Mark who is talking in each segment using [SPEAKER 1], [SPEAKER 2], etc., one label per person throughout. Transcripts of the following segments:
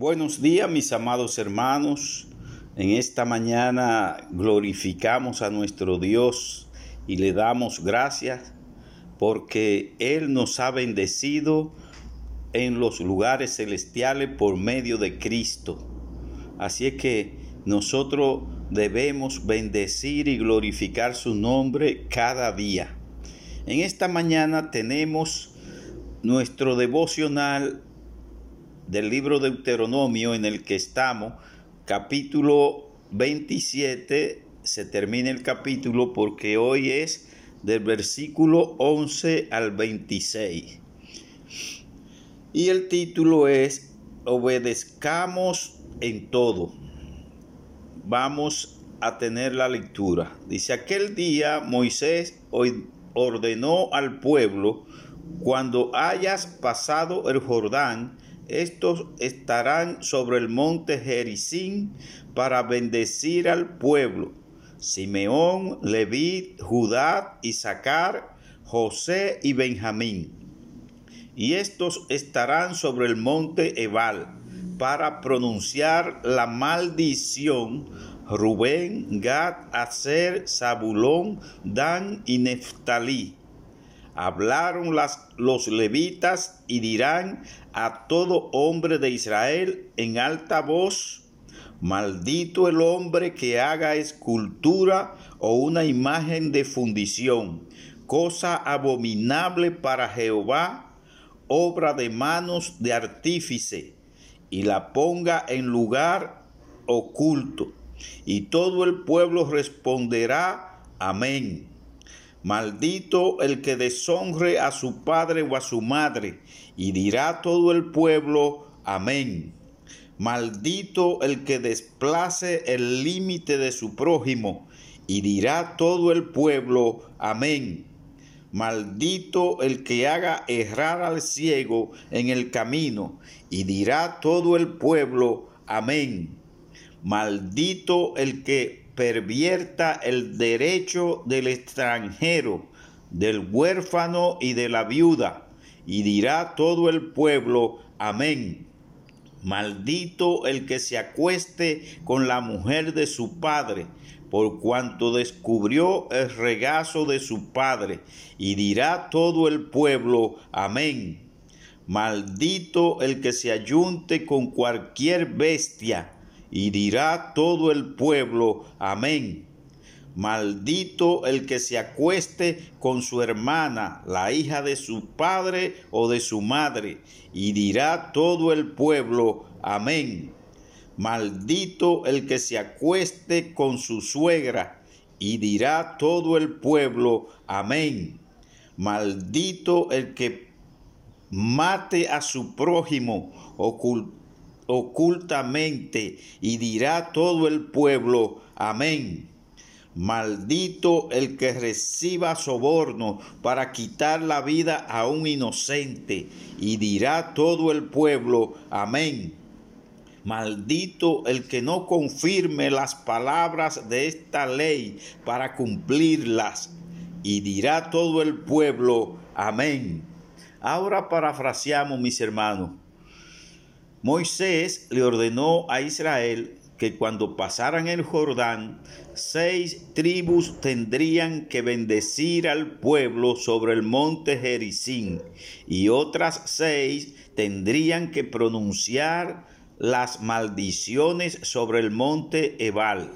[SPEAKER 1] Buenos días mis amados hermanos. En esta mañana glorificamos a nuestro Dios y le damos gracias porque Él nos ha bendecido en los lugares celestiales por medio de Cristo. Así es que nosotros debemos bendecir y glorificar su nombre cada día. En esta mañana tenemos nuestro devocional del libro de Deuteronomio en el que estamos, capítulo 27, se termina el capítulo porque hoy es del versículo 11 al 26. Y el título es Obedezcamos en todo. Vamos a tener la lectura. Dice, aquel día Moisés ordenó al pueblo, cuando hayas pasado el Jordán, estos estarán sobre el monte Jericín para bendecir al pueblo. Simeón, Leví, Judá, Isaacar, José y Benjamín. Y estos estarán sobre el monte Ebal para pronunciar la maldición Rubén, Gad, Aser, Zabulón, Dan y Neftalí hablaron las, los levitas y dirán a todo hombre de Israel en alta voz, maldito el hombre que haga escultura o una imagen de fundición, cosa abominable para Jehová, obra de manos de artífice, y la ponga en lugar oculto. Y todo el pueblo responderá, amén. Maldito el que deshonre a su padre o a su madre, y dirá todo el pueblo, amén. Maldito el que desplace el límite de su prójimo, y dirá todo el pueblo, amén. Maldito el que haga errar al ciego en el camino, y dirá todo el pueblo, amén. Maldito el que pervierta el derecho del extranjero, del huérfano y de la viuda, y dirá todo el pueblo, amén. Maldito el que se acueste con la mujer de su padre, por cuanto descubrió el regazo de su padre, y dirá todo el pueblo, amén. Maldito el que se ayunte con cualquier bestia, y dirá todo el pueblo, amén. Maldito el que se acueste con su hermana, la hija de su padre o de su madre, y dirá todo el pueblo, amén. Maldito el que se acueste con su suegra, y dirá todo el pueblo, amén. Maldito el que mate a su prójimo, ocultamente y dirá todo el pueblo, amén. Maldito el que reciba soborno para quitar la vida a un inocente y dirá todo el pueblo, amén. Maldito el que no confirme las palabras de esta ley para cumplirlas y dirá todo el pueblo, amén. Ahora parafraseamos mis hermanos. Moisés le ordenó a Israel que cuando pasaran el Jordán, seis tribus tendrían que bendecir al pueblo sobre el monte Jericín y otras seis tendrían que pronunciar las maldiciones sobre el monte Ebal.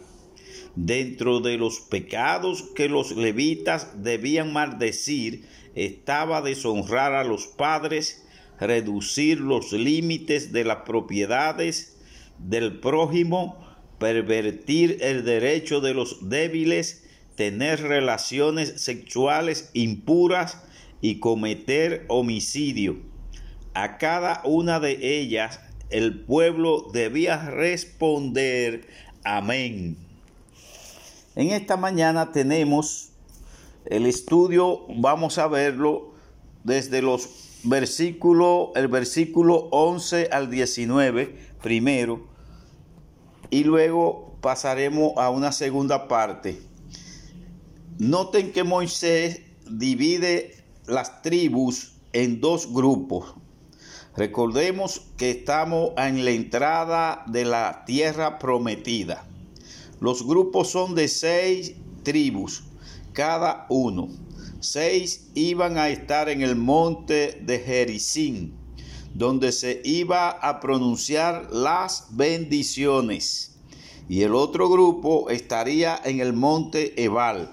[SPEAKER 1] Dentro de los pecados que los levitas debían maldecir estaba deshonrar a los padres, reducir los límites de las propiedades del prójimo, pervertir el derecho de los débiles, tener relaciones sexuales impuras y cometer homicidio. A cada una de ellas el pueblo debía responder amén. En esta mañana tenemos el estudio, vamos a verlo desde los versículo, el versículo 11 al 19 primero y luego pasaremos a una segunda parte. Noten que Moisés divide las tribus en dos grupos. Recordemos que estamos en la entrada de la tierra prometida. Los grupos son de seis tribus, cada uno. Seis iban a estar en el monte de Jericín, donde se iba a pronunciar las bendiciones. Y el otro grupo estaría en el monte Ebal,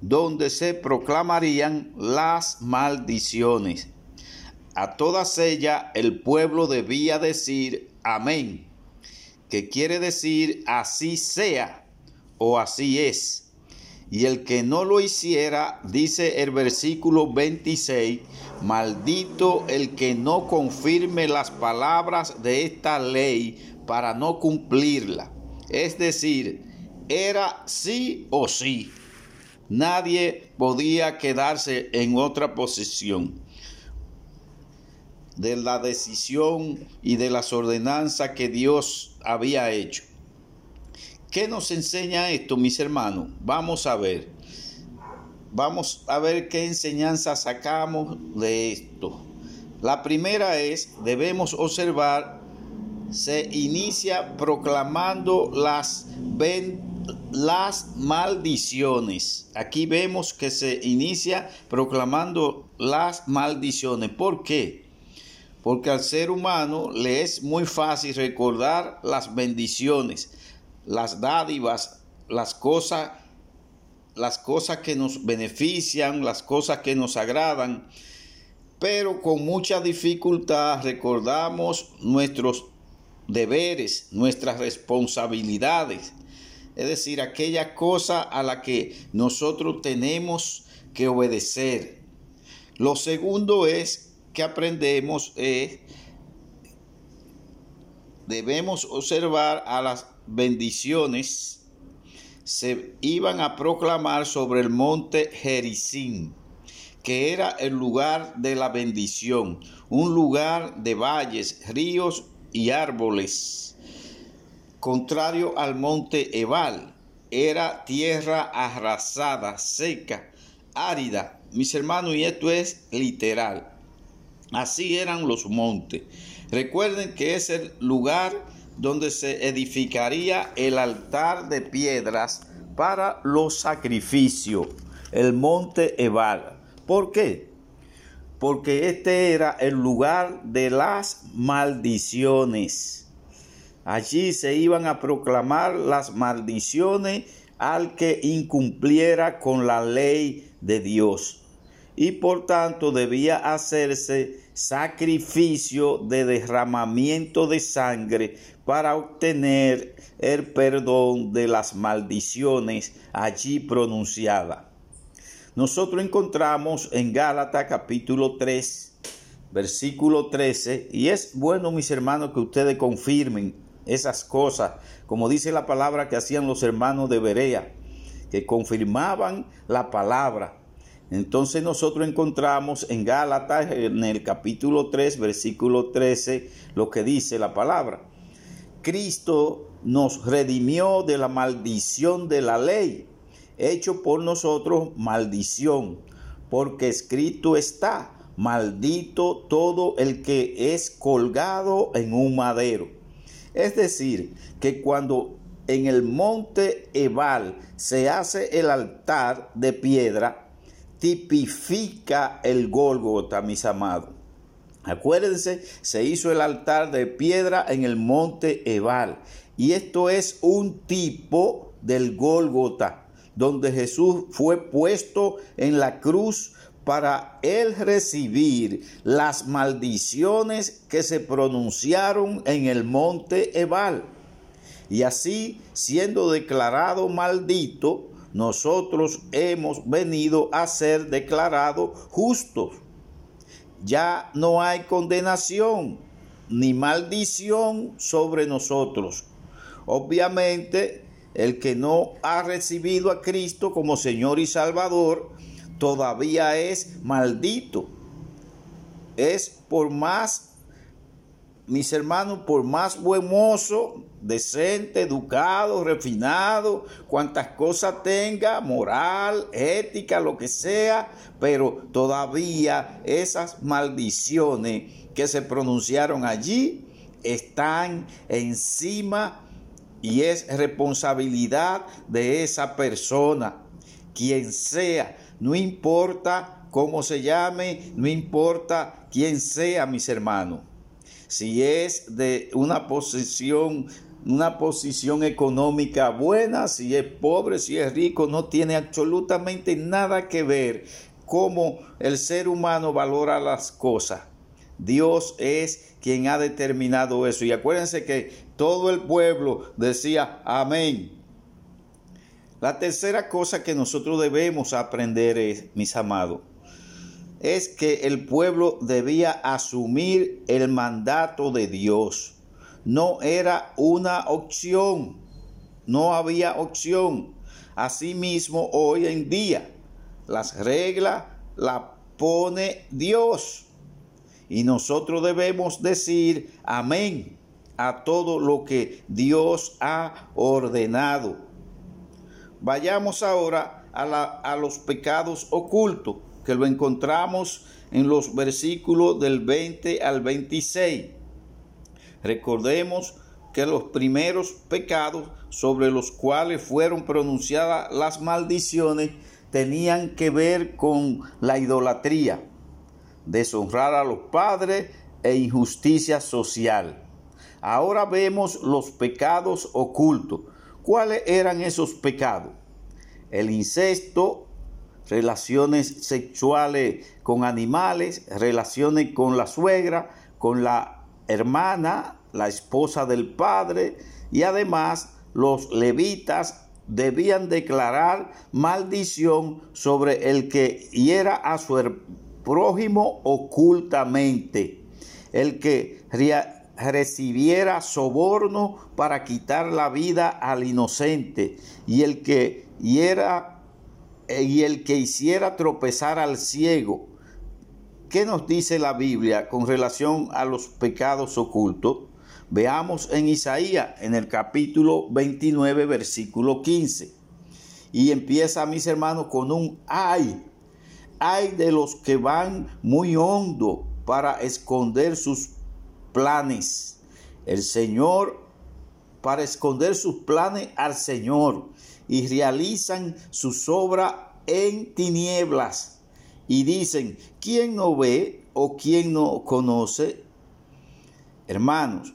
[SPEAKER 1] donde se proclamarían las maldiciones. A todas ellas el pueblo debía decir amén, que quiere decir así sea o así es. Y el que no lo hiciera, dice el versículo 26, maldito el que no confirme las palabras de esta ley para no cumplirla. Es decir, era sí o sí. Nadie podía quedarse en otra posición de la decisión y de las ordenanzas que Dios había hecho. ¿Qué nos enseña esto, mis hermanos? Vamos a ver. Vamos a ver qué enseñanza sacamos de esto. La primera es, debemos observar, se inicia proclamando las, las maldiciones. Aquí vemos que se inicia proclamando las maldiciones. ¿Por qué? porque al ser humano le es muy fácil recordar las bendiciones, las dádivas, las cosas, las cosas que nos benefician, las cosas que nos agradan, pero con mucha dificultad recordamos nuestros deberes, nuestras responsabilidades, es decir, aquella cosa a la que nosotros tenemos que obedecer. Lo segundo es que aprendemos es, debemos observar a las bendiciones se iban a proclamar sobre el monte Jericín, que era el lugar de la bendición, un lugar de valles, ríos y árboles. Contrario al monte Ebal, era tierra arrasada, seca, árida. Mis hermanos, y esto es literal. Así eran los montes. Recuerden que es el lugar donde se edificaría el altar de piedras para los sacrificios, el monte Ebal. ¿Por qué? Porque este era el lugar de las maldiciones. Allí se iban a proclamar las maldiciones al que incumpliera con la ley de Dios y por tanto debía hacerse sacrificio de derramamiento de sangre para obtener el perdón de las maldiciones allí pronunciadas. Nosotros encontramos en Gálatas capítulo 3, versículo 13, y es bueno mis hermanos que ustedes confirmen esas cosas, como dice la palabra que hacían los hermanos de Berea, que confirmaban la palabra entonces nosotros encontramos en Gálatas, en el capítulo 3, versículo 13, lo que dice la palabra. Cristo nos redimió de la maldición de la ley, hecho por nosotros maldición, porque escrito está, maldito todo el que es colgado en un madero. Es decir, que cuando en el monte Ebal se hace el altar de piedra, tipifica el Gólgota, mis amados. Acuérdense, se hizo el altar de piedra en el monte Ebal. Y esto es un tipo del Gólgota, donde Jesús fue puesto en la cruz para él recibir las maldiciones que se pronunciaron en el monte Ebal. Y así, siendo declarado maldito, nosotros hemos venido a ser declarados justos. Ya no hay condenación ni maldición sobre nosotros. Obviamente, el que no ha recibido a Cristo como Señor y Salvador, todavía es maldito. Es por más, mis hermanos, por más buen mozo decente, educado, refinado, cuantas cosas tenga, moral, ética, lo que sea, pero todavía esas maldiciones que se pronunciaron allí están encima y es responsabilidad de esa persona, quien sea, no importa cómo se llame, no importa quién sea, mis hermanos. Si es de una posición una posición económica buena, si es pobre, si es rico, no tiene absolutamente nada que ver cómo el ser humano valora las cosas. Dios es quien ha determinado eso. Y acuérdense que todo el pueblo decía amén. La tercera cosa que nosotros debemos aprender es, mis amados, es que el pueblo debía asumir el mandato de Dios. No era una opción, no había opción. Asimismo, hoy en día, las reglas las pone Dios. Y nosotros debemos decir amén a todo lo que Dios ha ordenado. Vayamos ahora a, los pecados ocultos, que lo encontramos en los versículos del 20 al 26. Recordemos que los primeros pecados sobre los cuales fueron pronunciadas las maldiciones tenían que ver con la idolatría deshonrar a los padres e injusticia social. Ahora vemos los pecados ocultos. ¿Cuáles eran esos pecados? El incesto, relaciones sexuales con animales, relaciones con la suegra, con la hermana, la esposa del padre y además los levitas debían declarar maldición sobre el que hiera a su prójimo ocultamente, el que recibiera soborno para quitar la vida al inocente y el que hiera y el que hiciera tropezar al ciego. ¿Qué nos dice la Biblia con relación a los pecados ocultos? Veamos en Isaías, en el capítulo 29, versículo 15. Y empieza, mis hermanos, con un ay hay de los que van muy hondo para esconder sus planes. El Señor, para esconder sus planes al Señor, y realizan sus obras en tinieblas. Y dicen, ¿quién no ve o quién no conoce? Hermanos,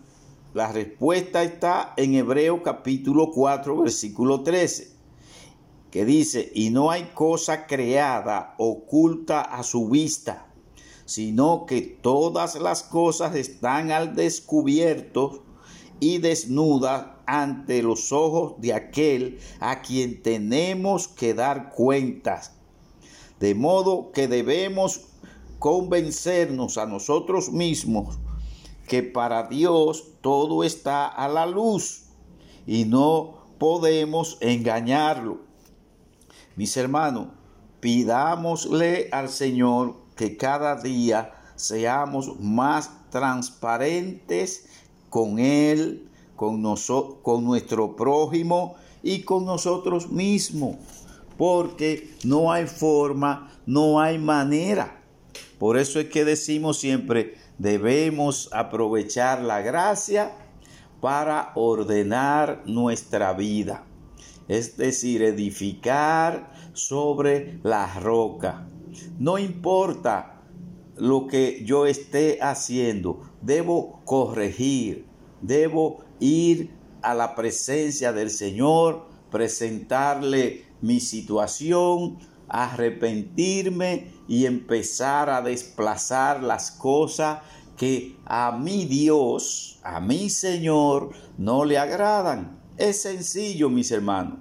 [SPEAKER 1] la respuesta está en Hebreo capítulo 4, versículo 13 que dice, y no hay cosa creada oculta a su vista, sino que todas las cosas están al descubierto y desnudas ante los ojos de aquel a quien tenemos que dar cuentas. De modo que debemos convencernos a nosotros mismos que para Dios todo está a la luz y no podemos engañarlo. Mis hermanos, pidámosle al Señor que cada día seamos más transparentes con Él, con, con nuestro prójimo y con nosotros mismos, porque no hay forma, no hay manera. Por eso es que decimos siempre, debemos aprovechar la gracia para ordenar nuestra vida es decir, edificar sobre la roca. No importa lo que yo esté haciendo, debo corregir, debo ir a la presencia del Señor, presentarle mi situación, arrepentirme y empezar a desplazar las cosas que a mi Dios, a mi Señor, no le agradan. Es sencillo, mis hermanos.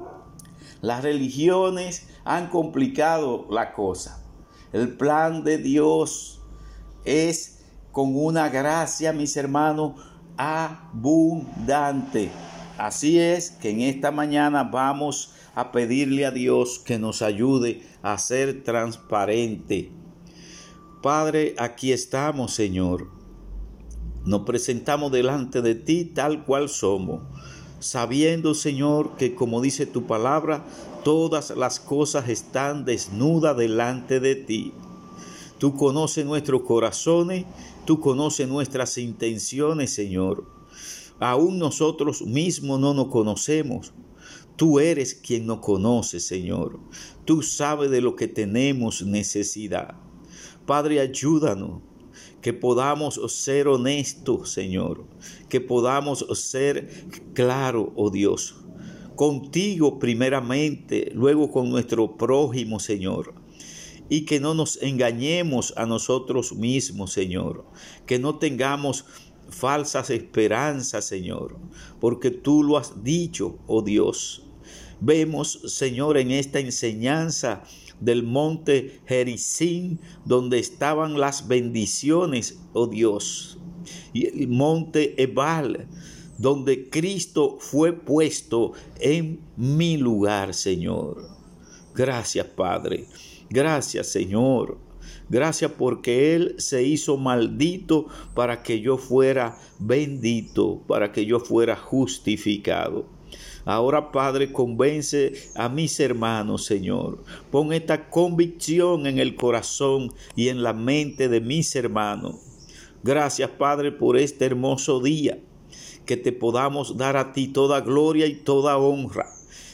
[SPEAKER 1] Las religiones han complicado la cosa. El plan de Dios es con una gracia, mis hermanos, abundante. Así es que en esta mañana vamos a pedirle a Dios que nos ayude a ser transparente. Padre, aquí estamos, Señor. Nos presentamos delante de ti tal cual somos, sabiendo, Señor, que como dice tu palabra, todas las cosas están desnudas delante de ti. Tú conoces nuestros corazones, tú conoces nuestras intenciones, Señor. Aún nosotros mismos no nos conocemos. Tú eres quien nos conoce, Señor. Tú sabes de lo que tenemos necesidad. Padre, ayúdanos que podamos ser honestos, Señor, que podamos ser claros, oh Dios, contigo primeramente, luego con nuestro prójimo, Señor. Y que no nos engañemos a nosotros mismos, Señor. Que no tengamos falsas esperanzas, Señor, porque tú lo has dicho, oh Dios. Vemos, Señor, en esta enseñanza del monte Jericín, donde estaban las bendiciones, oh Dios, y el monte Ebal, donde Cristo fue puesto en mi lugar, Señor. Gracias, Padre. Gracias, Señor. Gracias porque Él se hizo maldito para que yo fuera bendito, para que yo fuera justificado. Ahora, Padre, convence a mis hermanos, Señor. Pon esta convicción en el corazón y en la mente de mis hermanos. Gracias, Padre, por este hermoso día. Que te podamos dar a ti toda gloria y toda honra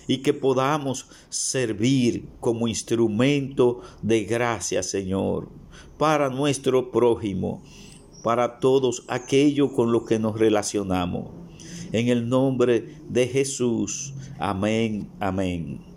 [SPEAKER 1] y que podamos servir como instrumento de gracia, Señor, para nuestro prójimo, para todos aquellos con los que nos relacionamos. En el nombre de Jesús. Amén, amén.